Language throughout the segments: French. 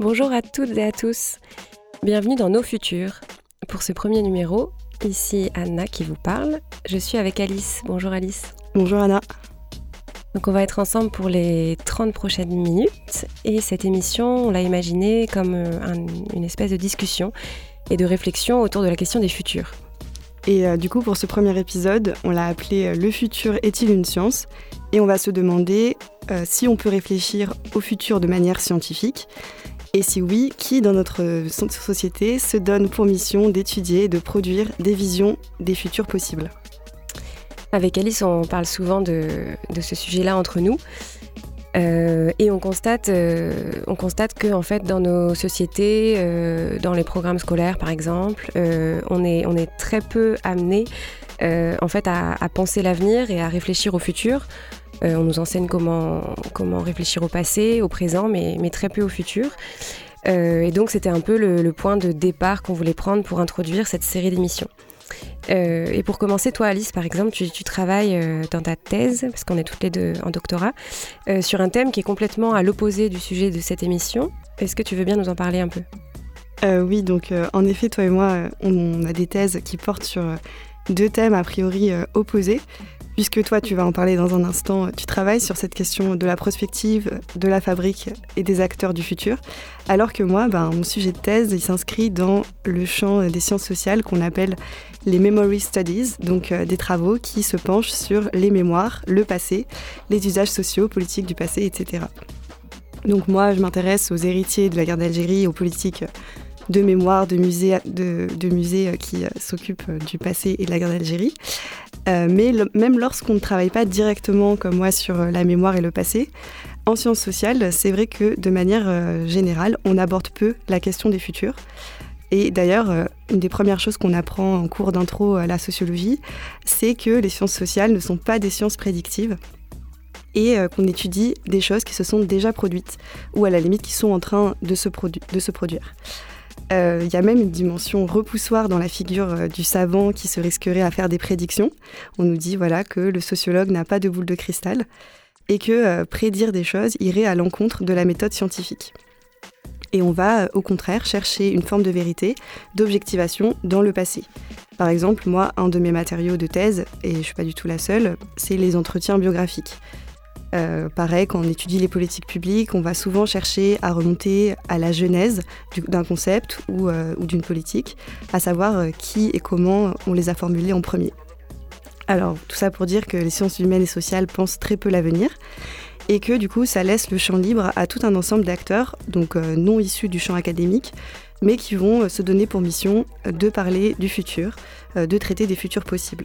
Bonjour à toutes et à tous. Bienvenue dans Nos Futurs. Pour ce premier numéro, ici Anna qui vous parle. Je suis avec Alice. Bonjour Alice. Bonjour Anna. Donc on va être ensemble pour les 30 prochaines minutes et cette émission, on l'a imaginée comme euh, une espèce de discussion et de réflexion autour de la question des futurs. Et euh, du coup, pour ce premier épisode, on l'a appelé euh, Le futur est-il une science? Et on va se demander si on peut réfléchir au futur de manière scientifique. Et si oui, qui dans notre société se donne pour mission d'étudier et de produire des visions des futurs possibles? Avec Alice, on parle souvent de, ce sujet-là entre nous. Euh, et on constate, euh, que fait, dans nos sociétés, euh, dans les programmes scolaires par exemple, on, est, on est très peu amené en fait, à, penser l'avenir et à réfléchir au futur. On nous enseigne comment, comment réfléchir au passé, au présent, mais, très peu au futur. et donc c'était un peu le point de départ qu'on voulait prendre pour introduire cette série d'émissions. Euh, et pour commencer, toi, Alice, par exemple, tu, travailles euh, dans ta thèse, parce qu'on est toutes les deux en doctorat, euh, sur un thème qui est complètement à l'opposé du sujet de cette émission. Est-ce que tu veux bien nous en parler un peu? Oui, donc en effet, toi et moi, on a des thèses qui portent sur deux thèmes a priori opposés puisque toi, tu vas en parler dans un instant, tu travailles sur cette question de la prospective, de la fabrique et des acteurs du futur, alors que moi, ben, mon sujet de thèse, il s'inscrit dans le champ des sciences sociales qu'on appelle les Memory Studies, donc euh, des travaux qui se penchent sur les mémoires, le passé, les usages sociaux, politiques du passé, etc. Donc moi, je m'intéresse aux héritiers de la guerre d'Algérie, aux politiques de mémoire de musées, de, musées euh, qui euh, s'occupent du passé et de la guerre d'Algérie. Mais même lorsqu'on ne travaille pas directement comme moi sur la mémoire et le passé, en sciences sociales, c'est vrai que de manière générale, on aborde peu la question des futurs. Et d'ailleurs, une des premières choses qu'on apprend en cours d'intro à la sociologie, c'est que les sciences sociales ne sont pas des sciences prédictives et qu'on étudie des choses qui se sont déjà produites ou à la limite qui sont en train de se, de se produire. Il euh, y a même une dimension repoussoire dans la figure euh, du savant qui se risquerait à faire des prédictions. On nous dit voilà que le sociologue n'a pas de boule de cristal et que euh, prédire des choses irait à l'encontre de la méthode scientifique. Et on va au contraire chercher une forme de vérité, d'objectivation dans le passé. Par exemple, moi, un de mes matériaux de thèse, et je ne suis pas du tout la seule, c'est les entretiens biographiques. Euh, pareil, quand on étudie les politiques publiques, on va souvent chercher à remonter à la genèse d'un concept ou, euh, d'une politique, à savoir euh, qui et comment on les a formulés en premier. Alors, tout ça pour dire que les sciences humaines et sociales pensent très peu l'avenir et que du coup, ça laisse le champ libre à tout un ensemble d'acteurs, donc non issus du champ académique, mais qui vont se donner pour mission de parler du futur, de traiter des futurs possibles.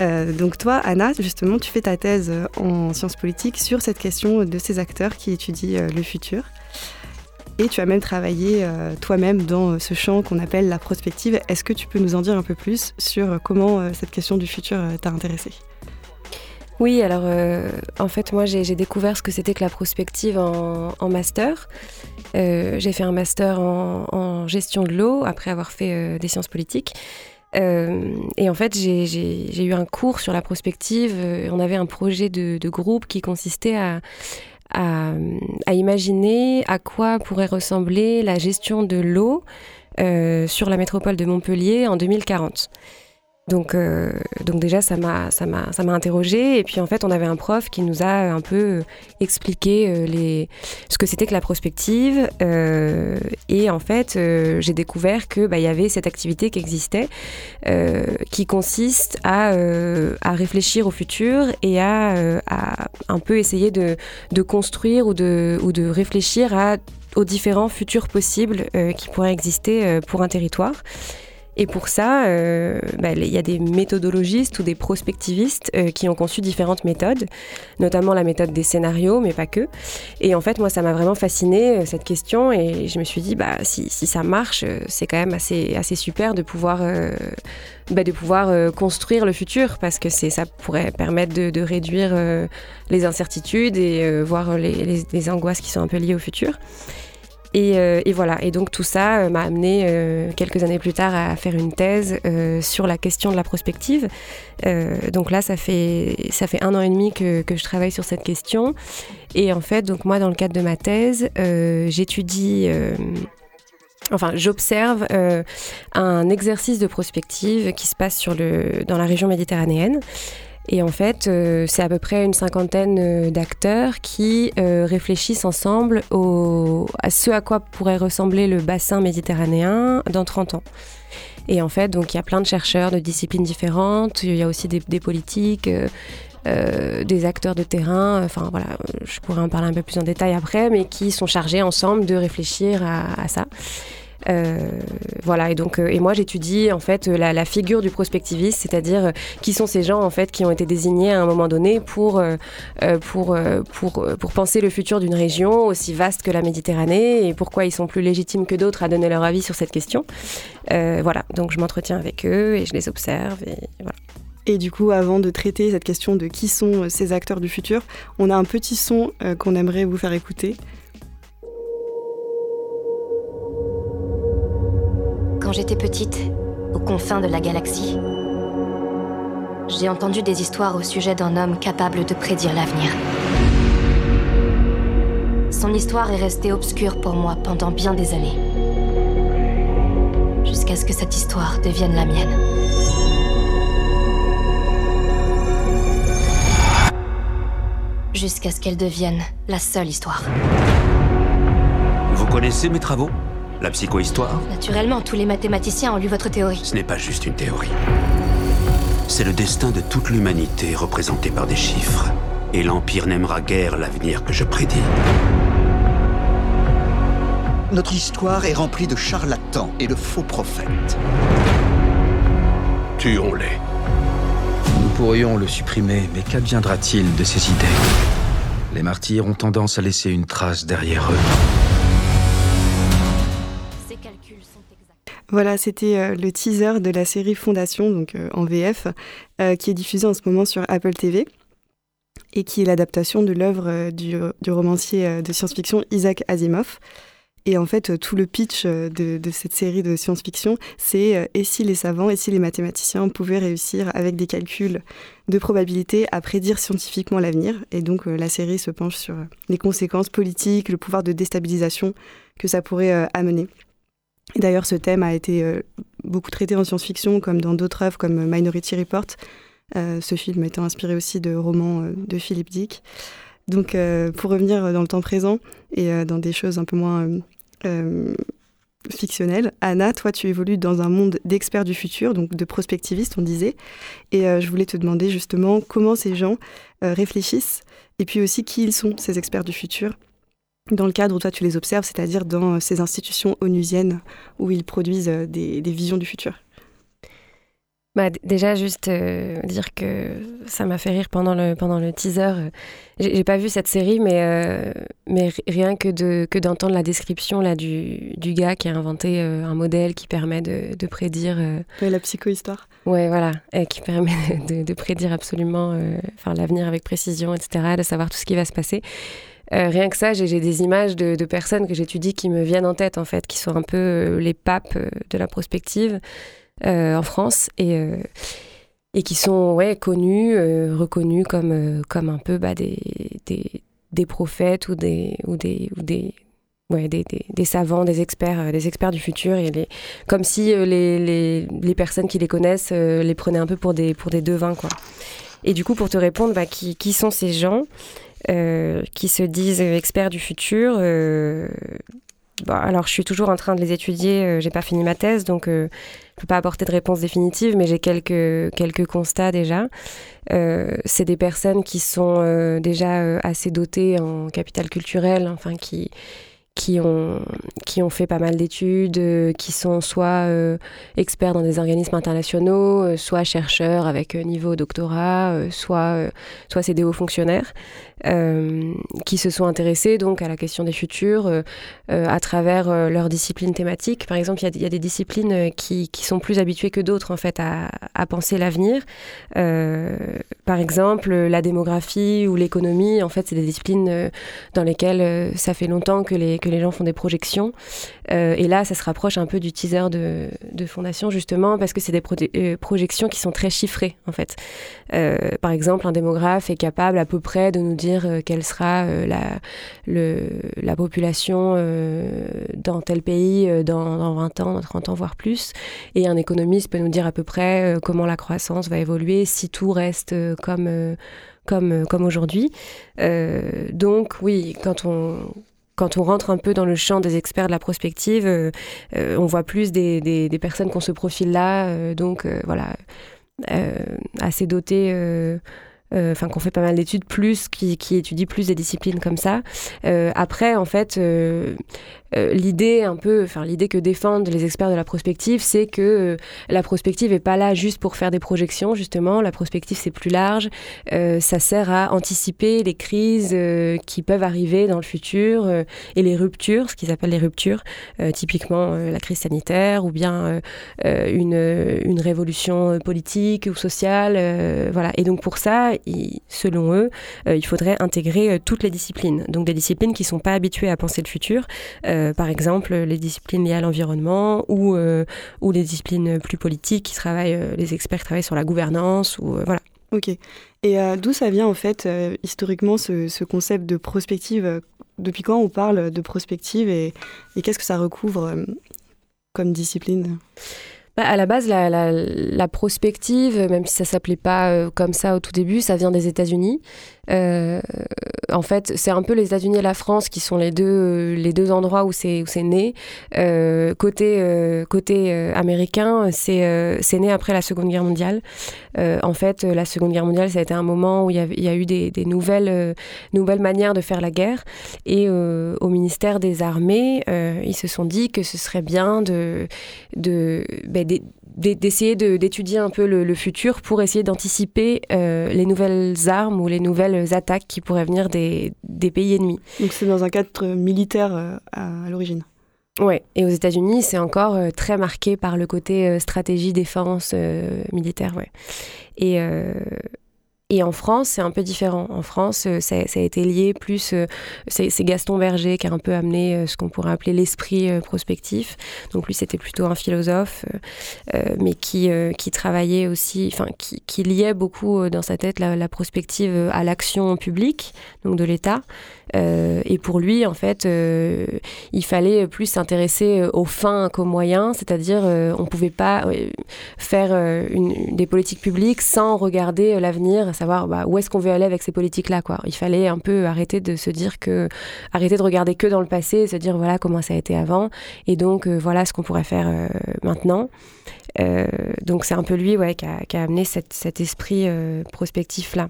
Euh, donc toi, Anna, justement, tu fais ta thèse euh, en sciences politiques sur cette question de ces acteurs qui étudient euh, le futur. Et tu as même travaillé toi-même dans ce champ qu'on appelle la prospective. Est-ce que tu peux nous en dire un peu plus sur comment cette question du futur t'a intéressée? Oui, alors en fait, moi j'ai découvert ce que c'était que la prospective en, master. j'ai fait un master en, en gestion de l'eau après avoir fait des sciences politiques. Euh, et en fait, j'ai eu un cours sur la prospective. Euh, on avait un projet de, groupe qui consistait à, imaginer à quoi pourrait ressembler la gestion de l'eau euh, sur la métropole de Montpellier en 2040. Donc, euh, donc déjà, ça m'a, ça m'a, ça m'a interrogé. Et puis en fait, on avait un prof qui nous a un peu expliqué euh, les, ce que c'était que la prospective. Euh, et en fait, j'ai découvert que bah, y avait cette activité qui existait, qui consiste à, à réfléchir au futur et à, à un peu essayer de, de construire ou de, ou de réfléchir à, aux différents futurs possibles qui pourraient exister pour un territoire. Et pour ça, euh, bah, il y a des méthodologistes ou des prospectivistes euh, qui ont conçu différentes méthodes, notamment la méthode des scénarios, mais pas que. Et en fait, moi, ça m'a vraiment fasciné euh, cette question, et je me suis dit, bah, si, ça marche, c'est quand même assez, assez super de pouvoir, bah, de pouvoir construire le futur, parce que ça pourrait permettre de, réduire les incertitudes et voir les, les, angoisses qui sont un peu liées au futur. Et, voilà, et donc tout ça m'a amené quelques années plus tard à faire une thèse sur la question de la prospective. donc là, ça fait, ça fait un an et demi que, que, je travaille sur cette question. Et en fait, donc moi, dans le cadre de ma thèse, j'étudie enfin j'observe euh, un exercice de prospective qui se passe sur le, dans la région méditerranéenne. Et en fait, euh, c'est à peu près une cinquantaine euh, d'acteurs qui réfléchissent ensemble à ce à quoi pourrait ressembler le bassin méditerranéen dans 30 ans. Et en fait, donc il y a plein de chercheurs de disciplines différentes, il y a aussi des, politiques, des acteurs de terrain, enfin voilà, je pourrais en parler un peu plus en détail après, mais qui sont chargés ensemble de réfléchir à ça. Euh, voilà, et donc, euh, et moi j'étudie en fait la, figure du prospectiviste, c'est-à-dire euh, qui sont ces gens en fait qui ont été désignés à un moment donné pour, pour, pour, pour penser le futur d'une région aussi vaste que la Méditerranée et pourquoi ils sont plus légitimes que d'autres à donner leur avis sur cette question. voilà, donc je m'entretiens avec eux et je les observe et voilà. Et du coup, avant de traiter cette question de qui sont ces acteurs du futur, on a un petit son qu'on aimerait vous faire écouter. Quand j'étais petite, aux confins de la galaxie, j'ai entendu des histoires au sujet d'un homme capable de prédire l'avenir. Son histoire est restée obscure pour moi pendant bien des années. Jusqu'à ce que cette histoire devienne la mienne. Jusqu'à ce qu'elle devienne la seule histoire. Vous connaissez mes travaux? La psychohistoire Naturellement, tous les mathématiciens ont lu votre théorie. Ce n'est pas juste une théorie. C'est le destin de toute l'humanité représenté par des chiffres. Et l'Empire n'aimera guère l'avenir que je prédis. Notre histoire est remplie de charlatans et de faux prophètes. Tuons-les. Nous pourrions le supprimer, mais qu'adviendra-t-il de ces idées? Les martyrs ont tendance à laisser une trace derrière eux. Voilà, c'était euh, le teaser de la série Fondation, donc euh, en VF, euh, qui est diffusée en ce moment sur Apple TV et qui est l'adaptation de l'œuvre du, romancier de science-fiction Isaac Asimov. Et en fait, tout le pitch de, cette série de science-fiction, c'est et si les savants, et si les mathématiciens pouvaient réussir avec des calculs de probabilité à prédire scientifiquement l'avenir. Et donc, la série se penche sur les conséquences politiques, le pouvoir de déstabilisation que ça pourrait amener. D'ailleurs, ce thème a été euh, beaucoup traité en science-fiction, comme dans d'autres œuvres comme Minority Report. Euh, ce film étant inspiré aussi de romans euh, de Philippe Dick. Donc, pour revenir dans le temps présent et dans des choses un peu moins fictionnelles, Anna, toi, tu évolues dans un monde d'experts du futur, donc de prospectivistes, on disait. Et je voulais te demander justement comment ces gens réfléchissent et puis aussi qui ils sont, ces experts du futur dans le cadre où toi tu les observes, c'est-à-dire dans euh, ces institutions onusiennes où ils produisent euh, des, visions du futur bah, déjà, juste euh, dire que ça m'a fait rire pendant le, pendant le teaser. J'ai pas vu cette série, mais, mais rien que, de, que d'entendre la description là, du, du gars qui a inventé un modèle qui permet de, de prédire. la psychohistoire. Ouais, voilà, et qui permet de, de prédire absolument enfin, l'avenir avec précision, etc., de savoir tout ce qui va se passer. Euh, rien que ça, j'ai des images de, personnes que j'étudie qui me viennent en tête, en fait, qui sont un peu euh, les papes euh, de la prospective en France et, qui sont connus, reconnus comme, un peu bah, des, prophètes ou des, savants, des experts, des experts du futur, et comme si les, personnes qui les connaissent les prenaient un peu pour des, devins. Et du coup, pour te répondre, bah, qui sont ces gens euh, qui se disent experts du futur. Euh, bah, alors, je suis toujours en train de les étudier. Euh, j'ai pas fini ma thèse, donc je peux pas apporter de réponse définitive, mais j'ai quelques quelques constats déjà. c'est des personnes qui sont déjà assez dotées en capital culturel, enfin qui qui ont, qui ont fait pas mal d'études, euh, qui sont soit euh, experts dans des organismes internationaux, euh, soit chercheurs avec niveau doctorat, soit, soit c'est fonctionnaires, qui se sont intéressés donc à la question des futurs à travers leurs disciplines thématiques. Par exemple, il y, y, a des disciplines qui, qui, sont plus habituées que d'autres en fait à, à penser l'avenir. par exemple, la démographie ou l'économie, en fait, c'est des disciplines dans lesquelles ça fait longtemps que les que les gens font des projections. et là, ça se rapproche un peu du teaser de, Fondation, justement, parce que c'est des projections qui sont très chiffrées, en fait. par exemple, un démographe est capable à peu près de nous dire quelle sera la, la population dans tel pays dans, dans, 20 ans, dans 30 ans, voire plus. Et un économiste peut nous dire à peu près comment la croissance va évoluer si tout reste comme comme, euh, comme aujourd'hui. Euh, donc oui, quand on, quand on rentre un peu dans le champ des experts de la prospective, euh, on voit plus des, des, personnes qui ont ce profil-là, donc voilà, assez dotées euh, enfin qu'on fait pas mal d'études plus qui, qui, étudient plus des disciplines comme ça. Euh, après, en fait, euh, l'idée un peu, enfin l'idée que défendent les experts de la prospective, c'est que la prospective est pas là juste pour faire des projections. Justement, la prospective c'est plus large. ça sert à anticiper les crises qui peuvent arriver dans le futur et les ruptures, ce qu'ils appellent les ruptures, typiquement la crise sanitaire ou bien une, une révolution politique ou sociale, voilà. Et donc pour ça, selon eux, euh, il faudrait intégrer euh, toutes les disciplines. Donc des disciplines qui ne sont pas habituées à penser le futur, euh, par exemple les disciplines liées à l'environnement ou, ou les disciplines plus politiques qui travaillent, les experts travaillent sur la gouvernance ou voilà. Ok. Et d'où ça vient en fait historiquement ce, concept de prospective Depuis quand on parle de prospective et qu'est-ce que ça recouvre comme discipline? Bah, à la base, la, prospective, même si ça s'appelait pas euh, comme ça au tout début, ça vient des États-Unis. Euh, en fait, c'est un peu les États-Unis et la France qui sont les deux, les deux endroits où c'est né. Euh, côté côté américain, c'est né après la Seconde Guerre mondiale. en fait, la Seconde Guerre mondiale, ça a été un moment où il y, a, eu des, nouvelles, nouvelles manières de faire la guerre. Et au ministère des Armées, ils se sont dit que ce serait bien de, de ben, d'essayer d'étudier un peu le, futur pour essayer d'anticiper euh, les nouvelles armes ou les nouvelles attaques qui pourraient venir des, pays ennemis. Donc c'est dans un cadre militaire euh, à, l'origine Ouais, et aux États-Unis, c'est encore euh, très marqué par le côté stratégie, défense, militaire, ouais. Et, et en France, c'est un peu différent. En France, euh, ça, a été lié plus. Euh, c'est Gaston Berger qui a un peu amené euh, ce qu'on pourrait appeler l'esprit prospectif. Donc lui, c'était plutôt un philosophe, mais qui, qui travaillait aussi, enfin, qui, qui, liait beaucoup dans sa tête la, prospective à l'action publique, donc de l'État. et pour lui, en fait, il fallait plus s'intéresser aux fins qu'aux moyens, c'est-à-dire on ne pouvait pas faire des politiques publiques sans regarder l'avenir, savoir bah, où est-ce qu'on veut aller avec ces politiques-là. Quoi. Il fallait un peu arrêter de se dire que, arrêter de regarder que dans le passé et se dire voilà comment ça a été avant et donc euh, voilà ce qu'on pourrait faire euh, maintenant. Euh, donc c'est un peu lui ouais, qui, a, amené cet esprit prospectif-là.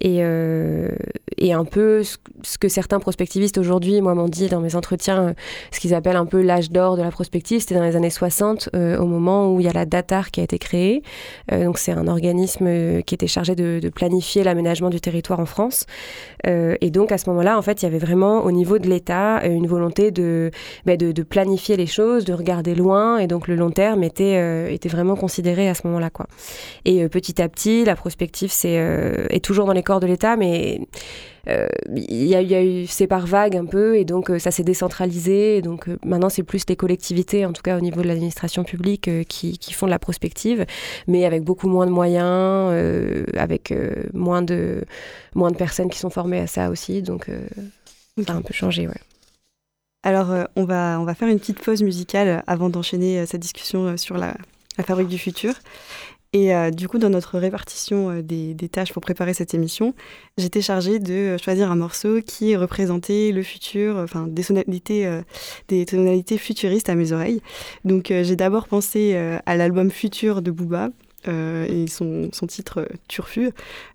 Et, euh, et un peu ce, que certains prospectivistes aujourd'hui, moi, m'ont dit dans mes entretiens, euh, ce qu'ils appellent un peu l'âge d'or de la prospective, c'était dans les années 60, euh, au moment où il y a la DATAR qui a été créée. donc, c'est un organisme qui était chargé de, planifier l'aménagement du territoire en France. et donc, à ce moment-là, en fait, il y avait vraiment, au niveau de l'État, une volonté de, bah, de, de, planifier les choses, de regarder loin. Et donc, le long terme était, était vraiment considéré à ce moment-là. Et petit à petit, la prospective est toujours dans les corps de l'État, mais euh, il y, a eu c'est par vague un peu, et donc euh, ça s'est décentralisé. Et donc euh, maintenant, c'est plus les collectivités, en tout cas au niveau de l'administration publique, qui, qui, font de la prospective, mais avec beaucoup moins de moyens, avec moins, de, moins de personnes qui sont formées à ça aussi. Donc ça a un peu changé, ouais. Alors, on, va, on va faire une petite pause musicale avant d'enchaîner cette discussion sur la, la fabrique du futur. Et euh, du coup, dans notre répartition euh, des, tâches pour préparer cette émission, j'étais chargée de choisir un morceau qui représentait le futur, enfin des sonorités, euh, des tonalités futuristes à mes oreilles. Donc j'ai d'abord pensé à l'album Futur de Booba, et son, titre Turfu.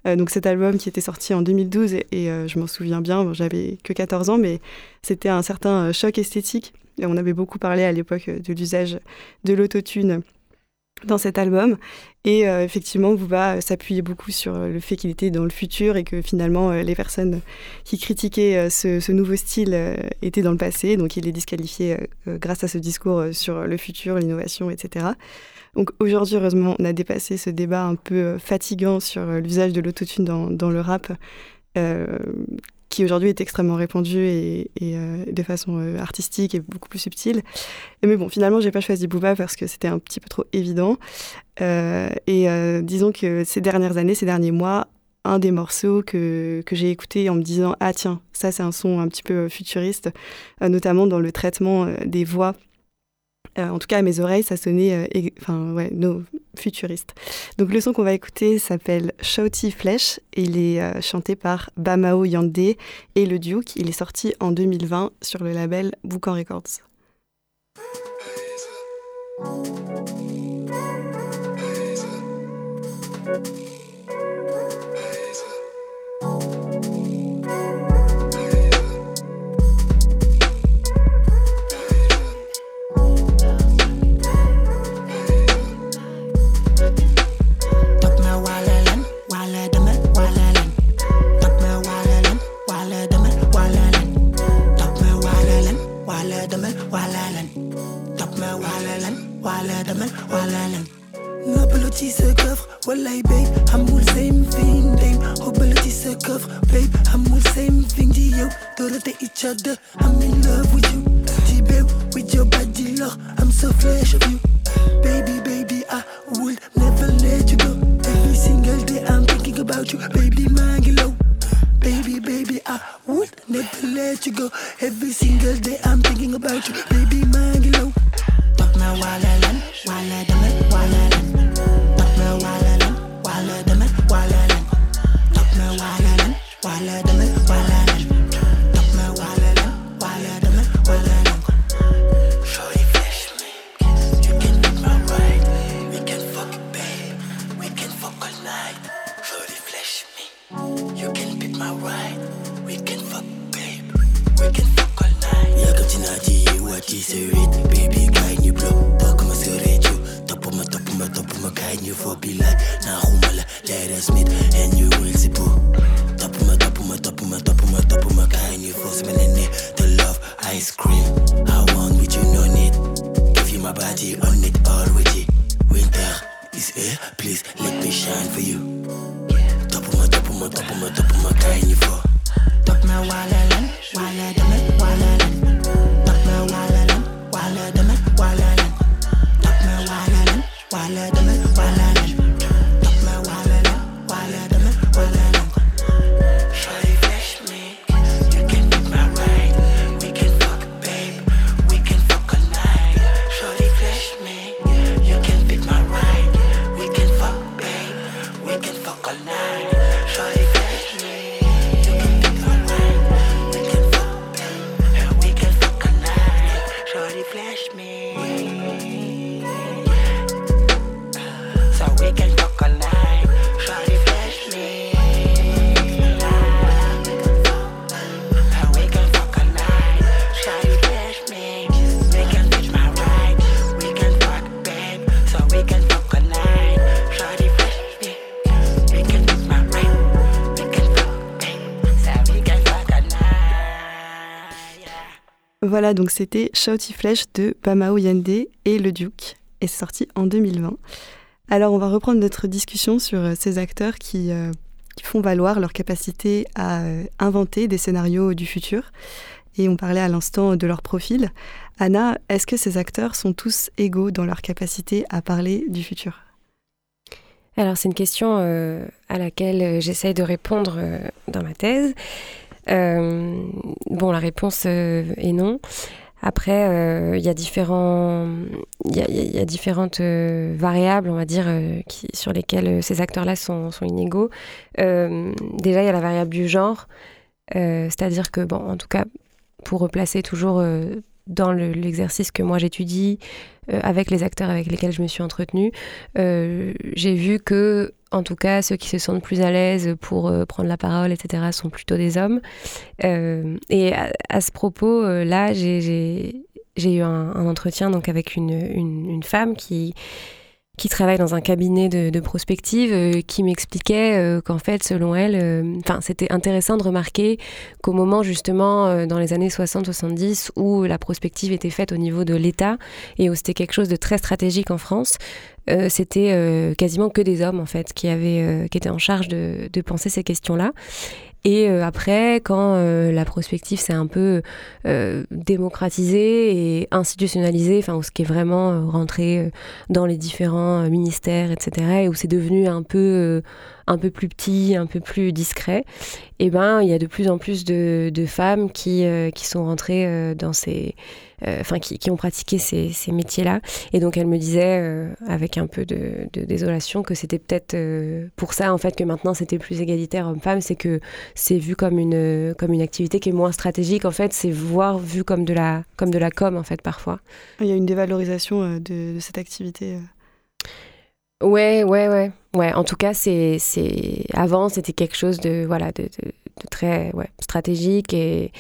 donc cet album qui était sorti en 2012 et, je m'en souviens bien, j'avais que 14 ans, mais c'était un certain choc esthétique. On avait beaucoup parlé à l'époque de l'usage de l'autotune dans cet album. Et euh, effectivement, Booba s'appuyait beaucoup sur le fait qu'il était dans le futur et que finalement, euh, les personnes qui critiquaient euh, ce, nouveau style étaient dans le passé. Donc, il est disqualifié grâce à ce discours sur le futur, l'innovation, etc. Donc, aujourd'hui, heureusement, on a dépassé ce débat un peu fatigant sur l'usage de l'autotune dans, le rap qui aujourd'hui est extrêmement répandu et, euh, de façon euh, artistique et beaucoup plus subtile. Mais bon, finalement, j'ai pas choisi Booba parce que c'était un petit peu trop évident. Euh, et disons que ces dernières années, ces derniers mois, un des morceaux que, que j'ai écouté en me disant Ah, tiens, ça, c'est un son un petit peu futuriste, notamment dans le traitement des voix euh, en tout cas, à mes oreilles, ça sonnait euh, enfin, ouais, futuriste. Donc, le son qu'on va écouter s'appelle Shouty Flesh. Il est euh, chanté par Bamao Yande et le Duke. Il est sorti en 2020 sur le label Boucan Records. وعلى دمل وعلى لم نبلوتي babe, I'm all same thing دايم babe, I'm all same thing دي يو دورت each other I'm in love with you. G babe with your body love I'm so flash of you. Baby baby I would never let you go. Every single day I'm thinking about you. Baby my low. Baby baby I would never let you go. Yeah, please let me shine for you. Yeah. Top of my, top of my, top of my, top of my kind you for. Top my wallet, wallet, wallet, wallet. Voilà, donc c'était Shouty Flesh de Bamao Yande et Le Duke, et c'est sorti en 2020. Alors on va reprendre notre discussion sur euh, ces acteurs qui, euh, qui font valoir leur capacité à euh, inventer des scénarios du futur. Et on parlait à l'instant de leur profil. Anna, est-ce que ces acteurs sont tous égaux dans leur capacité à parler du futur? Alors c'est une question à laquelle j'essaye de répondre dans ma thèse. Euh, bon, la réponse euh, est non. Après, euh, il y a différents, il y, a, différentes variables, on va dire, sur lesquelles ces acteurs-là sont, sont, inégaux. déjà, il y a la variable du genre, c'est-à-dire que, bon, en tout cas, pour replacer toujours dans l'exercice que moi j'étudie, avec les acteurs avec lesquels je me suis entretenue, j'ai vu que en tout cas, ceux qui se sentent plus à l'aise pour euh, prendre la parole, etc., sont plutôt des hommes. Euh, et à, ce propos, euh, là, j'ai eu un, entretien donc avec une, une, femme qui, qui travaille dans un cabinet de, prospective, qui m'expliquait qu'en fait, selon elle, enfin, c'était intéressant de remarquer qu'au moment justement, dans les années 60-70, où la prospective était faite au niveau de l'État et où c'était quelque chose de très stratégique en France, euh, c'était euh, quasiment que des hommes en fait qui avaient euh, qui étaient en charge de, penser ces questions-là. Et après, quand la prospective s'est un peu démocratisée et institutionnalisée, enfin, ce qui est vraiment rentré dans les différents ministères, etc., et où c'est devenu un peu un peu plus petit, un peu plus discret, et eh ben il y a de plus en plus de, femmes qui, qui sont rentrées dans ces euh, enfin qui, ont pratiqué ces, métiers-là. Et donc elle me disait, euh, avec un peu de, désolation, que c'était peut-être euh, pour ça en fait que maintenant c'était plus égalitaire homme-femme, c'est que c'est vu comme une comme une activité qui est moins stratégique. En fait, c'est voir vu comme de la comme de la com en fait parfois. Il y a une dévalorisation de, cette activité. Ouais, ouais, ouais. Ouais, en tout cas, c'est, c'est... avant, c'était quelque chose de, voilà, de, de très ouais, stratégique et,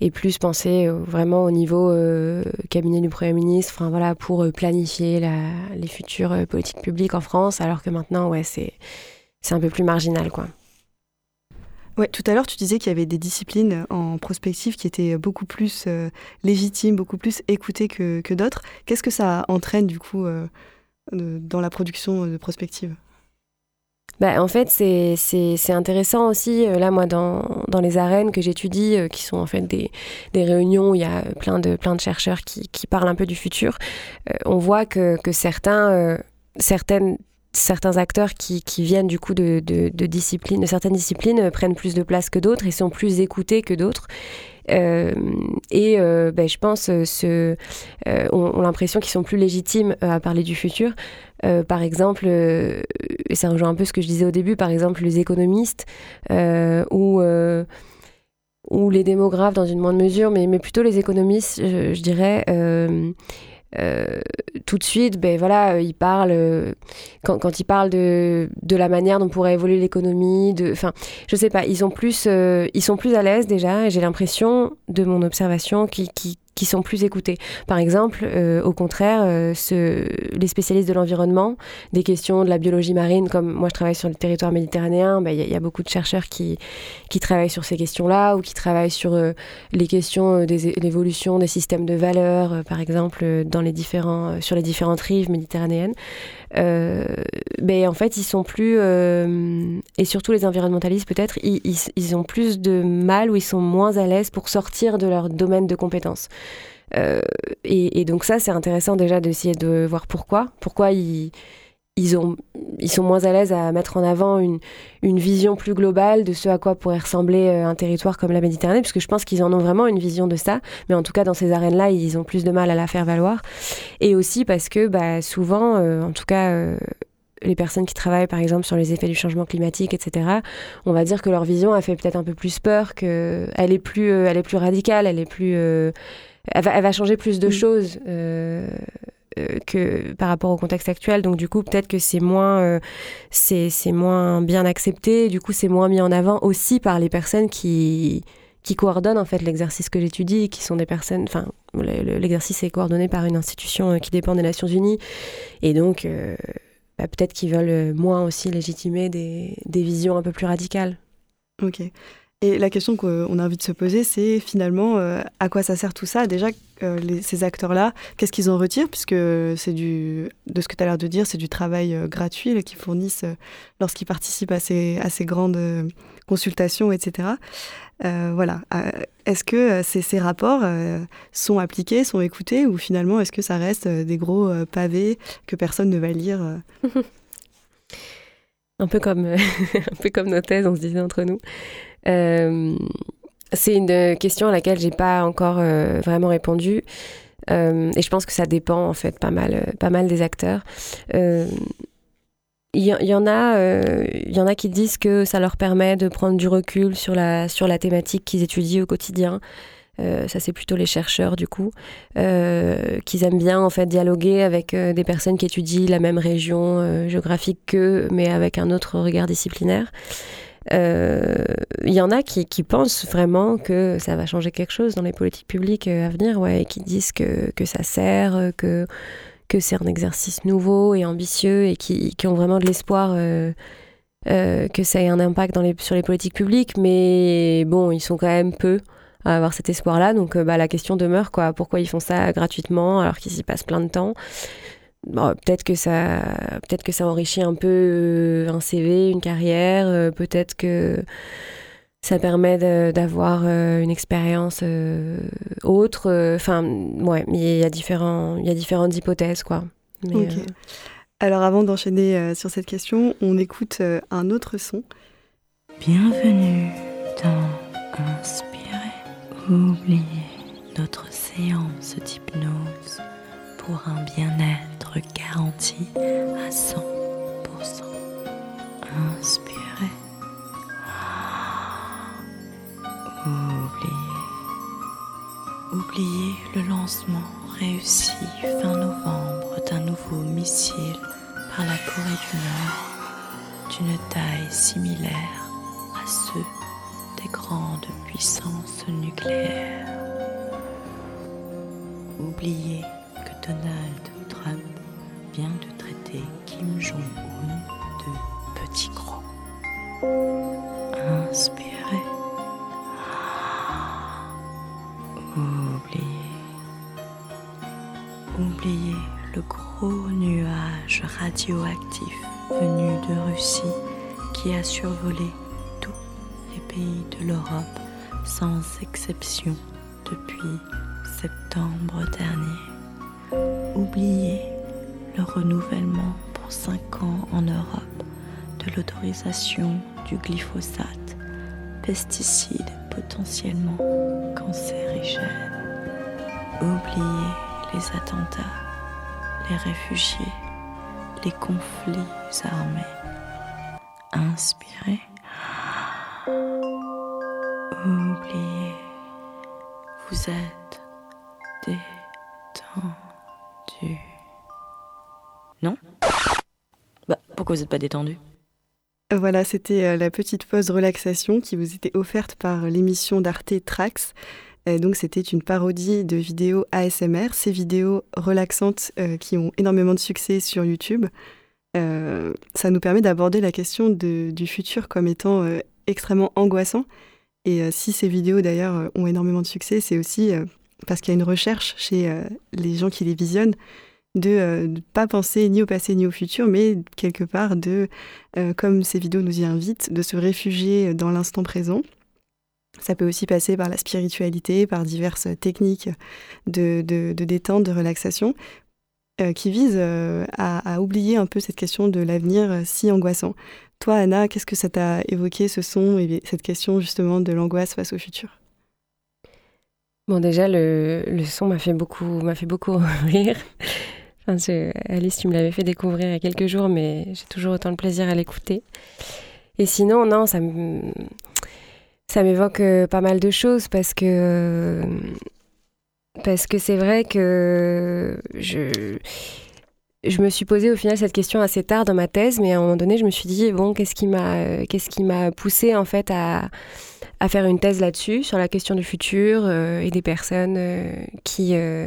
et plus penser euh, vraiment au niveau euh, cabinet du Premier ministre, enfin voilà, pour euh, planifier les futures politiques publiques en France, alors que maintenant, ouais, c'est un peu plus marginal, quoi. Ouais, tout à l'heure, tu disais qu'il y avait des disciplines en prospective qui étaient beaucoup plus légitimes, beaucoup plus écoutées que, que d'autres. Qu'est-ce que ça entraîne, du coup, dans la production de prospective? Bah, en fait, c'est intéressant aussi, euh, là, moi, dans, dans les arènes que j'étudie, euh, qui sont en fait des, des, réunions où il y a plein de, plein de chercheurs qui, qui parlent un peu du futur, euh, on voit que, que certains, certaines certains acteurs qui, qui, viennent du coup de, de, de, certaines disciplines prennent plus de place que d'autres et sont plus écoutés que d'autres. Euh, et ben, je pense ce, ont l'impression qu'ils sont plus légitimes à parler du futur euh, par exemple, euh, et ça rejoint un peu ce que je disais au début, par exemple les économistes euh, ou, ou les démographes dans une moindre mesure, mais, mais plutôt les économistes, je, dirais. Tout de suite, ben voilà, ils parlent quand, quand ils parlent de, de, la manière dont pourrait évoluer l'économie, de, enfin, je sais pas, ils plus, ils sont plus à l'aise déjà, et j'ai l'impression de mon observation qui, qui, qui sont plus écoutés. Par exemple, euh, au contraire, euh, les spécialistes de l'environnement, des questions de la biologie marine, comme moi je travaille sur le territoire méditerranéen, il y, a beaucoup de chercheurs qui, travaillent sur ces questions-là ou qui travaillent sur euh, les questions de l'évolution des systèmes de valeurs, par exemple, sur les différentes rives méditerranéennes. Ben, en fait, ils sont plus, et surtout les environnementalistes peut-être, ils, ils ont plus de mal ou ils sont moins à l'aise pour sortir de leur domaine de compétences. Euh, et, donc ça, c'est intéressant déjà d'essayer de voir pourquoi. Pourquoi ils, ils, ont, ils sont moins à l'aise à mettre en avant une, une, vision plus globale de ce à quoi pourrait ressembler euh, un territoire comme la Méditerranée, puisque je pense qu'ils en ont vraiment une vision de ça. Mais en tout cas, dans ces arènes-là, ils ont plus de mal à la faire valoir. Et aussi parce que bah, souvent, euh, en tout cas les personnes qui travaillent par exemple sur les effets du changement climatique, etc., on va dire que leur vision a fait peut-être un peu plus peur, qu'elle est plus, elle est plus radicale, elle est plus, elle va, changer plus de mm. choses euh, euh, que par rapport au contexte actuel. Donc du coup, peut-être que c'est moins, euh, c'est, moins bien accepté. Du coup, c'est moins mis en avant aussi par les personnes qui qui coordonnent en fait l'exercice que j'étudie, qui sont des personnes. Enfin, l'exercice est coordonné par une institution qui dépend des Nations Unies, et donc bah, peut-être qu'ils veulent moins aussi légitimer des, des visions un peu plus radicales. Ok. Et la question qu'on a envie de se poser, c'est finalement euh, à quoi ça sert tout ça? Déjà, euh, ces acteurs-là, qu'est-ce qu'ils en retirent? Puisque c'est du, de ce que tu as l'air de dire, c'est du travail euh, gratuit qu'ils fournissent lorsqu'ils participent à ces, à ces grandes consultations, etc. voilà. est-ce que ces, ces rapports sont appliqués, sont écoutés, ou finalement est-ce que ça reste des gros pavés que personne ne va lire un peu comme un peu comme nos thèses, on se disait entre nous. Euh, c'est une question à laquelle j'ai pas encore euh, vraiment répondu. Euh, et je pense que ça dépend en fait pas mal, pas mal des acteurs. Il y, y, en a, il y en a qui disent que ça leur permet de prendre du recul sur la, sur la thématique qu'ils étudient au quotidien. ça c'est plutôt les chercheurs du coup, euh, qu'ils aiment bien en fait dialoguer avec des personnes qui étudient la même région géographique qu'eux, mais avec un autre regard disciplinaire. Il euh, y en a qui, pensent vraiment que ça va changer quelque chose dans les politiques publiques euh, à venir, ouais, et qui disent que, ça sert, euh, que, c'est un exercice nouveau et ambitieux, et qui, ont vraiment de l'espoir que ça ait un impact sur les politiques publiques. Mais bon, ils sont quand même peu à avoir cet espoir-là. Donc bah, la question demeure, quoi, pourquoi ils font ça gratuitement alors qu'ils y passent plein de temps? Peut-être que ça peut-être que ça enrichit un peu euh, un CV, une carrière, euh, peut-être que ça permet d'avoir une expérience autre. Enfin, ouais, il y a différents, il y a différentes hypothèses, quoi. Mais, Alors, avant d'enchaîner sur cette question, on écoute un autre son. Bienvenue dans Inspirer. Oubliez notre séance d'hypnose pour un bien-être garanti à 100%. Inspirez. Oubliez. Oubliez le lancement réussi fin novembre d'un nouveau missile par la Corée du Nord d'une taille similaire à ceux des grandes puissances nucléaires. Oubliez que Donald Trump de traiter Kim Jong-un de petit gros. Inspirez. Oubliez. Oubliez le gros nuage radioactif venu de Russie qui a survolé tous les pays de l'Europe sans exception depuis septembre dernier. Oubliez le renouvellement pour 5 ans en Europe de l'autorisation du glyphosate, pesticide potentiellement cancérigène. Oubliez les attentats, les réfugiés, les conflits armés. Inspirez. Oubliez. Vous êtes vous n'êtes pas détendu Voilà, c'était euh, la petite pause relaxation qui vous était offerte par l'émission d'Arte Trax. donc, c'était une parodie de vidéos ASMR, ces vidéos relaxantes euh, qui ont énormément de succès sur YouTube. Euh, ça nous permet d'aborder la question du futur comme étant extrêmement angoissant. Et si ces vidéos d'ailleurs ont énormément de succès, c'est aussi parce qu'il y a une recherche chez euh, les gens qui les visionnent de ne euh, pas penser ni au passé ni au futur, mais quelque part de, euh, comme ces vidéos nous y invitent, de se réfugier dans l'instant présent. Ça peut aussi passer par la spiritualité, par diverses techniques de, détente, de relaxation, qui visent à, oublier un peu cette question de l'avenir si angoissant. Toi, Anna, qu'est-ce que ça t'a évoqué, ce son et cette question justement de l'angoisse face au futur? Bon, déjà, le, le son m'a fait beaucoup, m'a fait beaucoup rire. Alice, tu me l'avais fait découvrir il y a quelques jours, mais j'ai toujours autant de plaisir à l'écouter. Et sinon, non, ça ça m'évoque euh, pas mal de choses parce que parce que c'est vrai que je je me suis posé au final cette question assez tard dans ma thèse, mais à un moment donné, je me suis dit bon, qu'est-ce qui m'a qu'est-ce qui m'a poussé en fait à à faire une thèse là-dessus, sur la question du futur euh, et des personnes euh, qui, euh,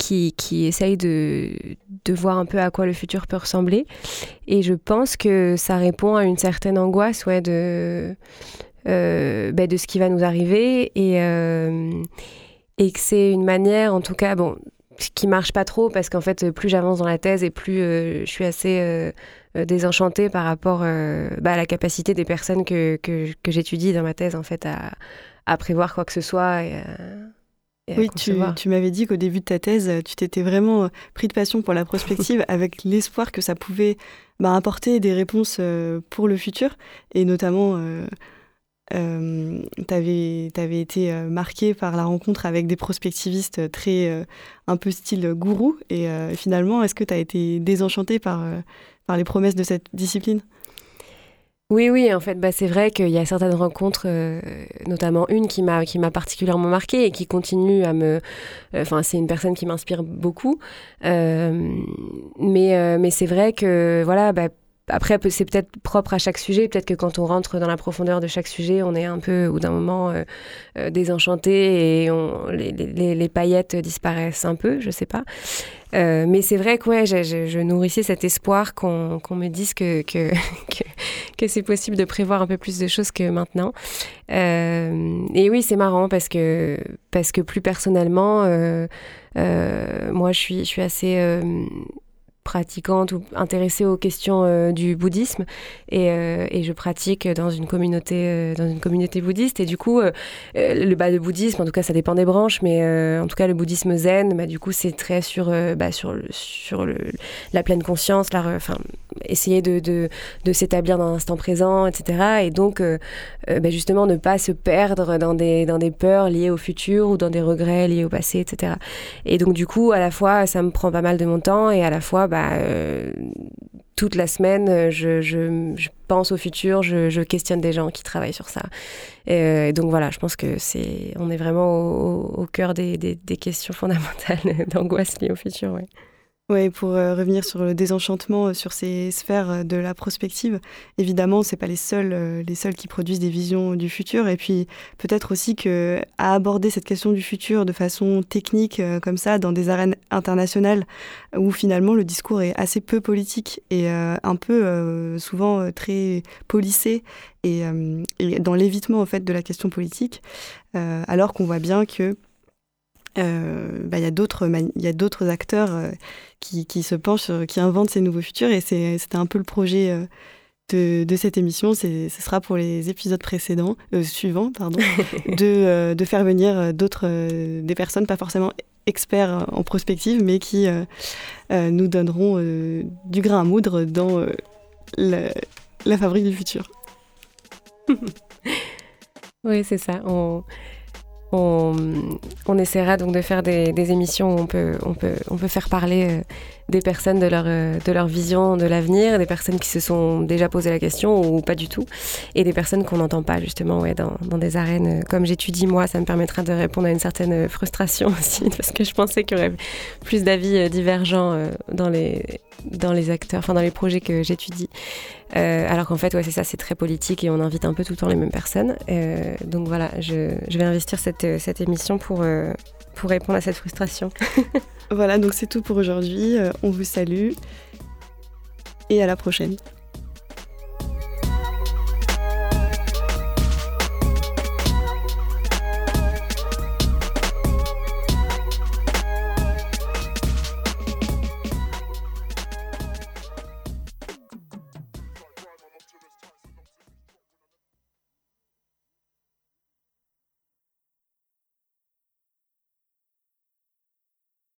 qui, essayent de, voir un peu à quoi le futur peut ressembler. Et je pense que ça répond à une certaine angoisse ouais, de, ben, de ce qui va nous arriver et, et que c'est une manière, en tout cas, bon, qui marche pas trop parce qu'en fait, plus j'avance dans la thèse et plus je suis assez euh, désenchantée par rapport euh, bah, à la capacité des personnes que, que, j'étudie dans ma thèse, en fait, à, prévoir quoi que ce soit. Oui, tu, tu m'avais dit qu'au début de ta thèse, tu t'étais vraiment pris de passion pour la prospective avec l'espoir que ça pouvait bah, apporter des réponses euh, pour le futur. Et notamment, euh, tu avais, avais, été marqué par la rencontre avec des prospectivistes très un peu style gourou. Et finalement, est-ce que tu as été désenchanté par les promesses de cette discipline? Oui, oui, en fait, bah, c'est vrai qu'il y a certaines rencontres, euh, notamment une qui m'a qui m'a particulièrement marquée et qui continue à me. Euh, enfin, c'est une personne qui m'inspire beaucoup. Euh, mais mais c'est vrai que voilà, bah, après, c'est peut-être propre à chaque sujet. Peut-être que quand on rentre dans la profondeur de chaque sujet, on est un peu, ou d'un moment, euh, euh, désenchanté et les, paillettes disparaissent un peu, je sais pas. Euh, mais c'est vrai que ouais, je, nourrissais cet espoir qu'on me dise que, c'est possible de prévoir un peu plus de choses que maintenant. et oui, c'est marrant parce que, plus personnellement, moi, je suis assez pratiquante ou intéressée aux questions du bouddhisme. Et, et, je pratique dans une communauté dans une communauté bouddhiste. Et du coup le bas de bouddhisme en tout cas ça dépend des branches mais en tout cas le bouddhisme zen bah, du coup c'est très sur bah, sur sur la pleine conscience la enfin essayer de, de, de s'établir dans l'instant présent etc et donc bah, justement ne pas se perdre dans des dans des peurs liées au futur ou dans des regrets liés au passé etc et donc du coup à la fois ça me prend pas mal de mon temps et à la fois bah toute la semaine, je, je, pense au futur, je, questionne des gens qui travaillent sur ça. Et, euh, donc voilà, je pense que c'est, on est vraiment au, cœur des, questions fondamentales d'angoisse liées au futur. Oui, pour euh, revenir sur le désenchantement euh, sur ces sphères euh, de la prospective, évidemment, c'est pas les seuls, les seuls qui produisent des visions du futur. Et puis peut-être aussi que aborder cette question du futur de façon technique comme ça, dans des arènes internationales, où finalement le discours est assez peu politique et un peu souvent très policé et, et dans l'évitement en fait de la question politique, alors qu'on voit bien que euh, bah, il y a d'autres acteurs euh, qui, qui, se penchent, qui inventent ces nouveaux futurs et c'était un peu le projet euh, de, de, cette émission. Ce sera pour les épisodes précédents, suivants, pardon, de, de, faire venir d'autres des personnes, pas forcément experts en prospective, mais qui nous donneront du grain à moudre dans la, la fabrique du futur. oui, c'est ça. On on, essaiera donc de faire des, émissions où on peut, on peut, on peut faire parler euh, des personnes de leur, euh, de leur vision de l'avenir, des personnes qui se sont déjà posé la question ou pas du tout, et des personnes qu'on n'entend pas justement ouais, dans, dans des arènes. Comme j'étudie moi, ça me permettra de répondre à une certaine frustration aussi, parce que je pensais qu'il y aurait plus d'avis euh, divergents dans les, dans les acteurs, enfin dans les projets que j'étudie. Euh, alors qu'en fait, ouais, c'est ça, c'est très politique et on invite un peu tout le temps les mêmes personnes. Euh, donc voilà, je, vais investir cette, euh, émission pour répondre à cette frustration. voilà, donc c'est tout pour aujourd'hui. on vous salue et à la prochaine.